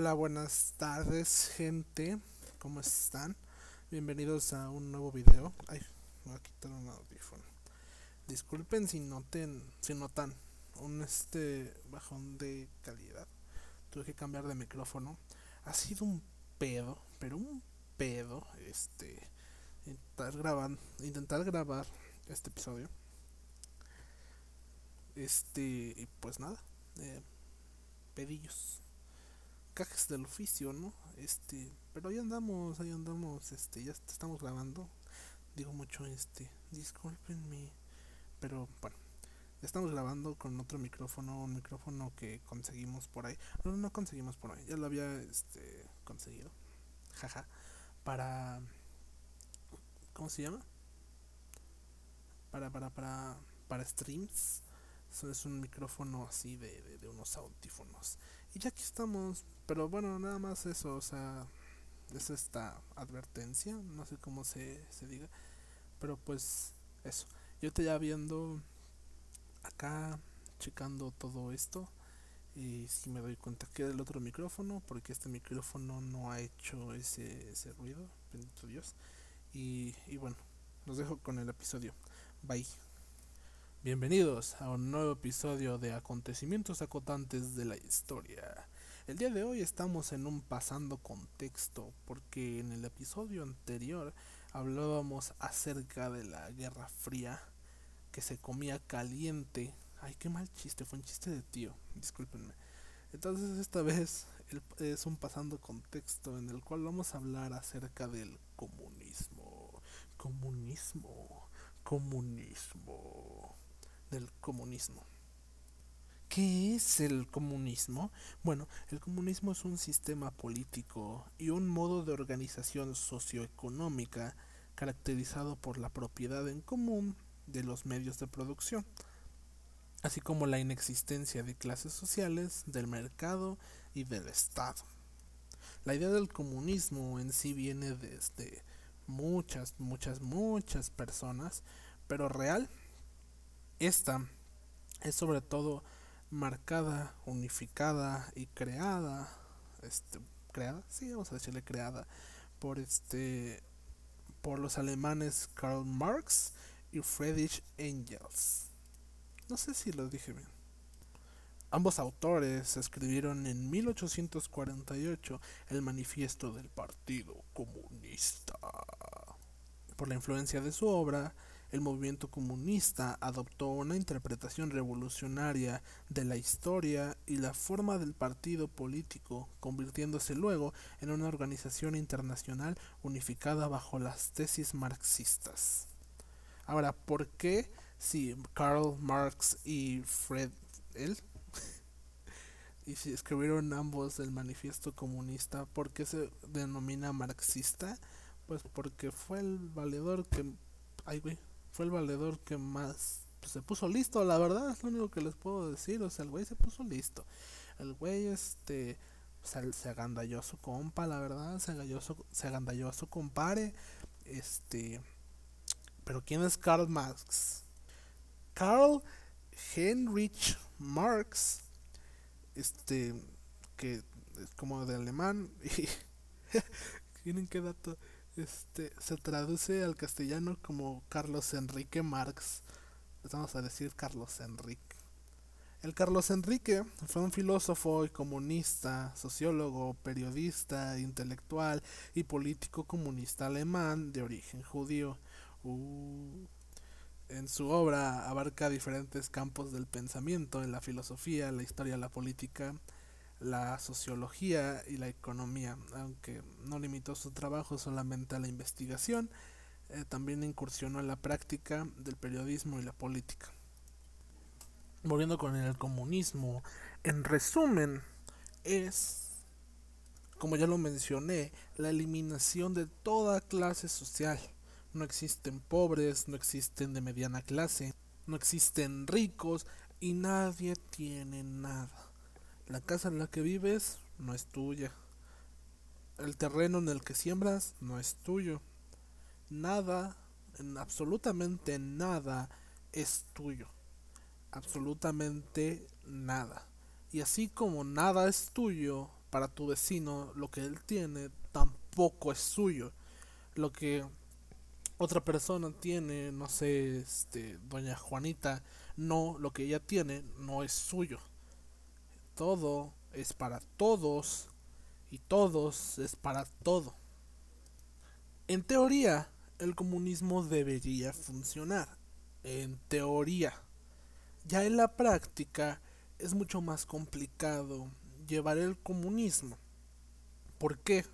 Hola, buenas tardes, gente. ¿Cómo están? Bienvenidos a un nuevo video. Ay, voy a quitar un audífono. Disculpen si noten, si notan un este bajón de calidad. Tuve que cambiar de micrófono. Ha sido un pedo, pero un pedo, este intentar grabar, intentar grabar este episodio. Este, y pues nada, eh, pedillos cajas del oficio, ¿no? Este, pero ahí andamos, ahí andamos, este, ya estamos grabando. Digo mucho, este, discúlpenme, pero bueno, estamos grabando con otro micrófono, un micrófono que conseguimos por ahí. No, no conseguimos por ahí, ya lo había, este, conseguido, jaja, para, ¿cómo se llama? Para, para, para, para streams. Eso es un micrófono así de, de unos audífonos. Y ya aquí estamos, pero bueno, nada más eso, o sea, es esta advertencia, no sé cómo se, se diga, pero pues eso. Yo te ya viendo acá, checando todo esto, y si me doy cuenta que el otro micrófono, porque este micrófono no ha hecho ese, ese ruido, bendito Dios. Y, y bueno, los dejo con el episodio. Bye. Bienvenidos a un nuevo episodio de acontecimientos acotantes de la historia. El día de hoy estamos en un pasando contexto porque en el episodio anterior hablábamos acerca de la Guerra Fría que se comía caliente. Ay, qué mal chiste, fue un chiste de tío, discúlpenme. Entonces esta vez es un pasando contexto en el cual vamos a hablar acerca del comunismo. Comunismo, comunismo, del comunismo. ¿Qué es el comunismo? Bueno, el comunismo es un sistema político y un modo de organización socioeconómica caracterizado por la propiedad en común de los medios de producción, así como la inexistencia de clases sociales, del mercado y del Estado. La idea del comunismo en sí viene desde muchas, muchas, muchas personas, pero real, esta es sobre todo marcada, unificada y creada, este, creada, sí, vamos a decirle creada por este, por los alemanes Karl Marx y Friedrich Engels. No sé si lo dije bien. Ambos autores escribieron en 1848 el manifiesto del Partido Comunista. Por la influencia de su obra, el movimiento comunista adoptó una interpretación revolucionaria de la historia y la forma del partido político, convirtiéndose luego en una organización internacional unificada bajo las tesis marxistas. Ahora, ¿por qué si Karl Marx y Fred él y si escribieron ambos el manifiesto comunista, ¿por qué se denomina marxista? Pues porque fue el valedor que ay güey, fue el valedor que más se puso listo, la verdad, es lo único que les puedo decir, o sea, el güey se puso listo. El güey, este, se, agandalló a su compa, la verdad, se, agandalló, se agandalló a su compare, este, pero ¿quién es Karl Marx? Karl Heinrich Marx, este, que es como de alemán, y tienen qué dato, este se traduce al castellano como Carlos Enrique Marx. Vamos a decir Carlos Enrique. El Carlos Enrique fue un filósofo y comunista, sociólogo, periodista, intelectual y político comunista alemán de origen judío. Uh. En su obra abarca diferentes campos del pensamiento, en la filosofía, la historia, la política, la sociología y la economía, aunque no limitó su trabajo solamente a la investigación, eh, también incursionó en la práctica del periodismo y la política. Volviendo con el comunismo, en resumen, es, como ya lo mencioné, la eliminación de toda clase social. No existen pobres, no existen de mediana clase, no existen ricos y nadie tiene nada. La casa en la que vives no es tuya. El terreno en el que siembras no es tuyo. Nada, absolutamente nada es tuyo. Absolutamente nada. Y así como nada es tuyo, para tu vecino lo que él tiene tampoco es suyo. Lo que otra persona tiene, no sé, este, doña Juanita, no, lo que ella tiene no es suyo. Todo es para todos y todos es para todo. En teoría, el comunismo debería funcionar. En teoría. Ya en la práctica es mucho más complicado llevar el comunismo. ¿Por qué?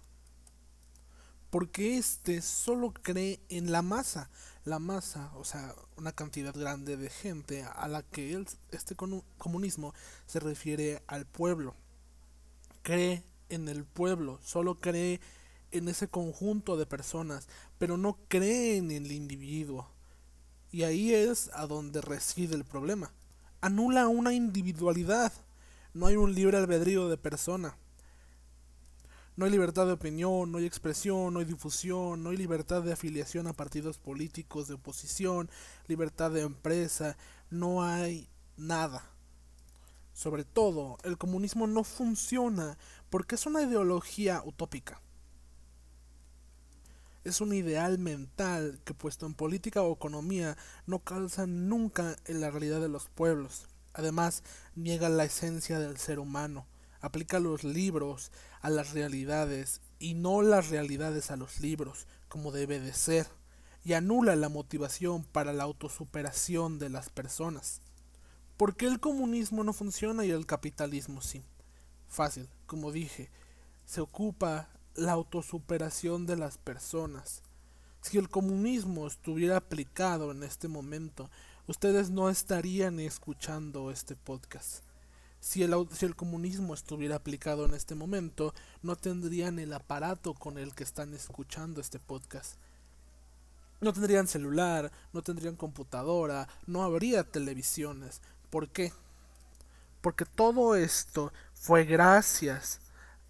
Porque este solo cree en la masa. La masa, o sea, una cantidad grande de gente a la que este comunismo se refiere al pueblo. Cree en el pueblo, solo cree en ese conjunto de personas, pero no cree en el individuo. Y ahí es a donde reside el problema. Anula una individualidad. No hay un libre albedrío de persona. No hay libertad de opinión, no hay expresión, no hay difusión, no hay libertad de afiliación a partidos políticos de oposición, libertad de empresa, no hay nada. Sobre todo, el comunismo no funciona porque es una ideología utópica. Es un ideal mental que puesto en política o economía no calza nunca en la realidad de los pueblos. Además, niega la esencia del ser humano, aplica los libros a las realidades y no las realidades a los libros, como debe de ser, y anula la motivación para la autosuperación de las personas. ¿Por qué el comunismo no funciona y el capitalismo sí? Fácil, como dije, se ocupa la autosuperación de las personas. Si el comunismo estuviera aplicado en este momento, ustedes no estarían escuchando este podcast. Si el, si el, comunismo estuviera aplicado en este momento, no tendrían el aparato con el que están escuchando este podcast. No tendrían celular, no tendrían computadora, no habría televisiones. ¿Por qué? Porque todo esto fue gracias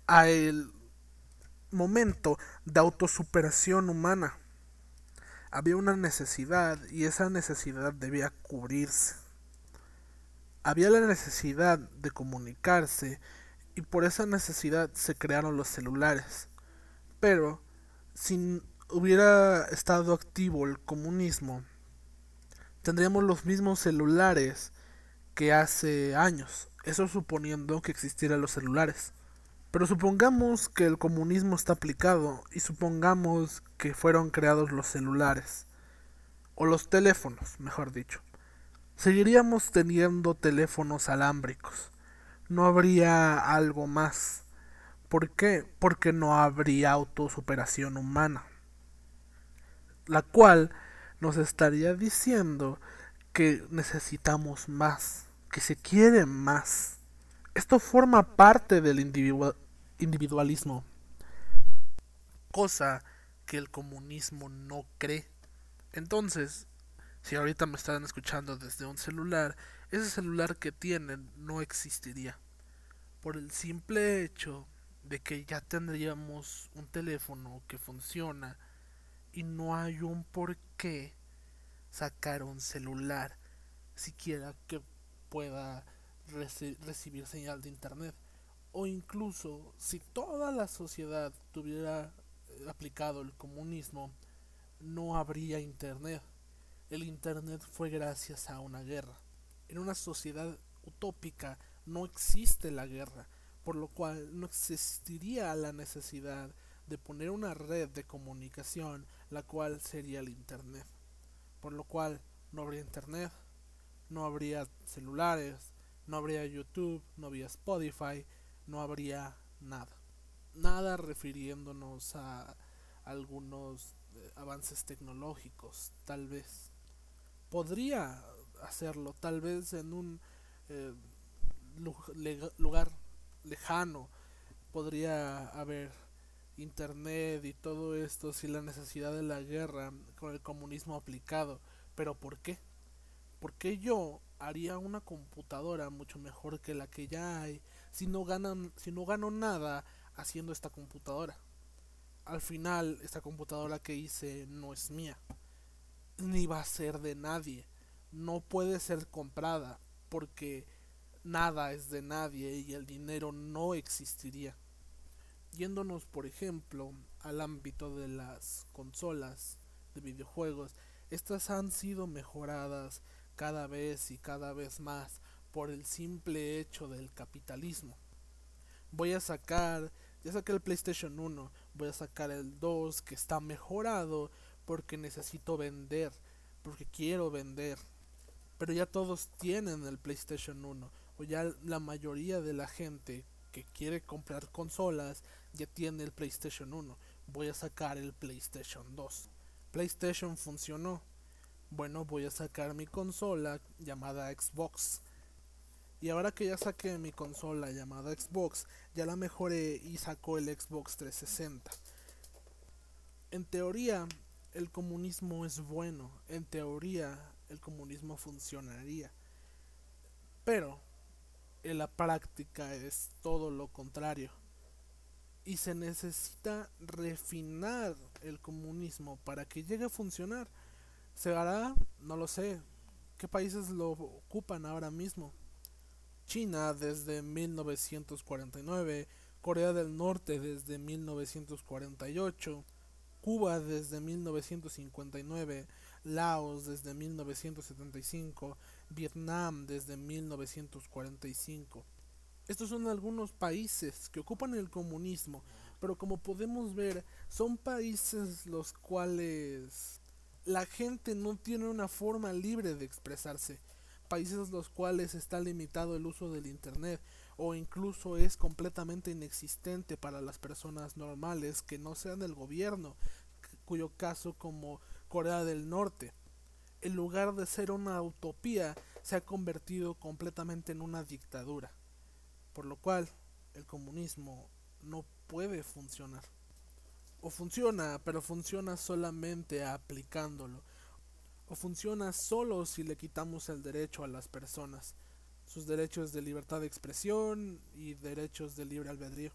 a el momento de autosuperación humana. Había una necesidad y esa necesidad debía cubrirse. Había la necesidad de comunicarse y por esa necesidad se crearon los celulares. Pero si hubiera estado activo el comunismo, tendríamos los mismos celulares que hace años, eso suponiendo que existieran los celulares. Pero supongamos que el comunismo está aplicado y supongamos que fueron creados los celulares, o los teléfonos, mejor dicho. Seguiríamos teniendo teléfonos alámbricos. No habría algo más. ¿Por qué? Porque no habría autosuperación humana. La cual nos estaría diciendo que necesitamos más, que se quiere más. Esto forma parte del individualismo, cosa que el comunismo no cree. Entonces, si ahorita me están escuchando desde un celular, ese celular que tienen no existiría. Por el simple hecho de que ya tendríamos un teléfono que funciona y no hay un por qué sacar un celular siquiera que pueda recibir señal de internet o incluso si toda la sociedad tuviera eh, aplicado el comunismo, no habría Internet. El Internet fue gracias a una guerra. En una sociedad utópica no existe la guerra, por lo cual no existiría la necesidad de poner una red de comunicación, la cual sería el Internet. Por lo cual no habría Internet, no habría celulares, no habría YouTube, no habría Spotify, no habría nada. Nada refiriéndonos a algunos eh, avances tecnológicos, tal vez. Podría hacerlo, tal vez en un eh, lugar lejano podría haber internet y todo esto sin la necesidad de la guerra con el comunismo aplicado. Pero ¿por qué? Porque yo haría una computadora mucho mejor que la que ya hay si no ganan, si no gano nada haciendo esta computadora. Al final, esta computadora que hice no es mía, ni va a ser de nadie. No puede ser comprada porque nada es de nadie y el dinero no existiría. Yéndonos, por ejemplo, al ámbito de las consolas de videojuegos, estas han sido mejoradas cada vez y cada vez más por el simple hecho del capitalismo. Voy a sacar, ya saqué el PlayStation 1, voy a sacar el 2 que está mejorado porque necesito vender, porque quiero vender. Pero ya todos tienen el PlayStation 1, o ya la mayoría de la gente que quiere comprar consolas ya tiene el PlayStation 1. Voy a sacar el PlayStation 2. PlayStation funcionó. Bueno, voy a sacar mi consola llamada Xbox. Y ahora que ya saqué mi consola llamada Xbox, ya la mejoré y sacó el Xbox 360. En teoría, el comunismo es bueno. En teoría, el comunismo funcionaría. Pero, en la práctica es todo lo contrario. Y se necesita refinar el comunismo para que llegue a funcionar. ¿Se hará? No lo sé. ¿Qué países lo ocupan ahora mismo? China desde 1949, Corea del Norte desde 1948, Cuba desde 1959, Laos desde 1975, Vietnam desde 1945. Estos son algunos países que ocupan el comunismo, pero como podemos ver, son países los cuales la gente no tiene una forma libre de expresarse países los cuales está limitado el uso del Internet o incluso es completamente inexistente para las personas normales que no sean del gobierno, cuyo caso como Corea del Norte, en lugar de ser una utopía, se ha convertido completamente en una dictadura, por lo cual el comunismo no puede funcionar. O funciona, pero funciona solamente aplicándolo. O funciona solo si le quitamos el derecho a las personas, sus derechos de libertad de expresión y derechos de libre albedrío.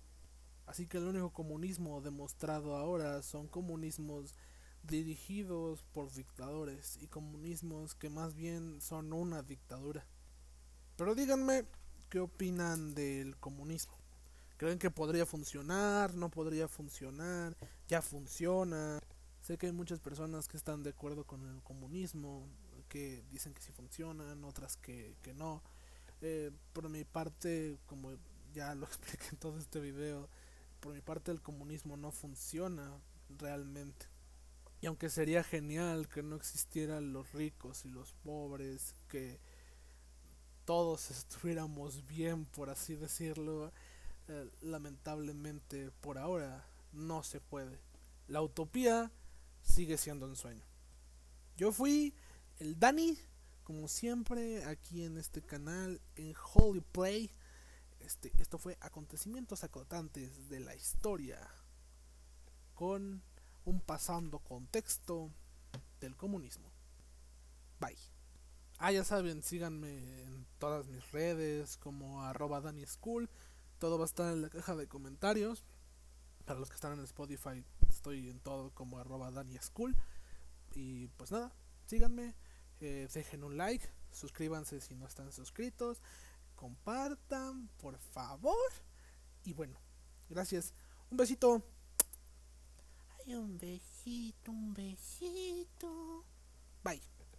Así que el único comunismo demostrado ahora son comunismos dirigidos por dictadores y comunismos que más bien son una dictadura. Pero díganme, ¿qué opinan del comunismo? ¿Creen que podría funcionar? ¿No podría funcionar? ¿Ya funciona? Sé que hay muchas personas que están de acuerdo con el comunismo, que dicen que sí funcionan, otras que, que no. Eh, por mi parte, como ya lo expliqué en todo este video, por mi parte el comunismo no funciona realmente. Y aunque sería genial que no existieran los ricos y los pobres, que todos estuviéramos bien, por así decirlo, eh, lamentablemente por ahora no se puede. La utopía sigue siendo un sueño. Yo fui el Dani, como siempre, aquí en este canal, en Holy Play. Este, esto fue acontecimientos acotantes de la historia con un pasando contexto del comunismo. Bye. Ah, ya saben, síganme en todas mis redes como arroba Dani School. Todo va a estar en la caja de comentarios. Para los que están en Spotify, estoy en todo como arroba School. Y pues nada, síganme, eh, dejen un like, suscríbanse si no están suscritos, compartan, por favor. Y bueno, gracias. Un besito. Ay, un besito, un besito. Bye.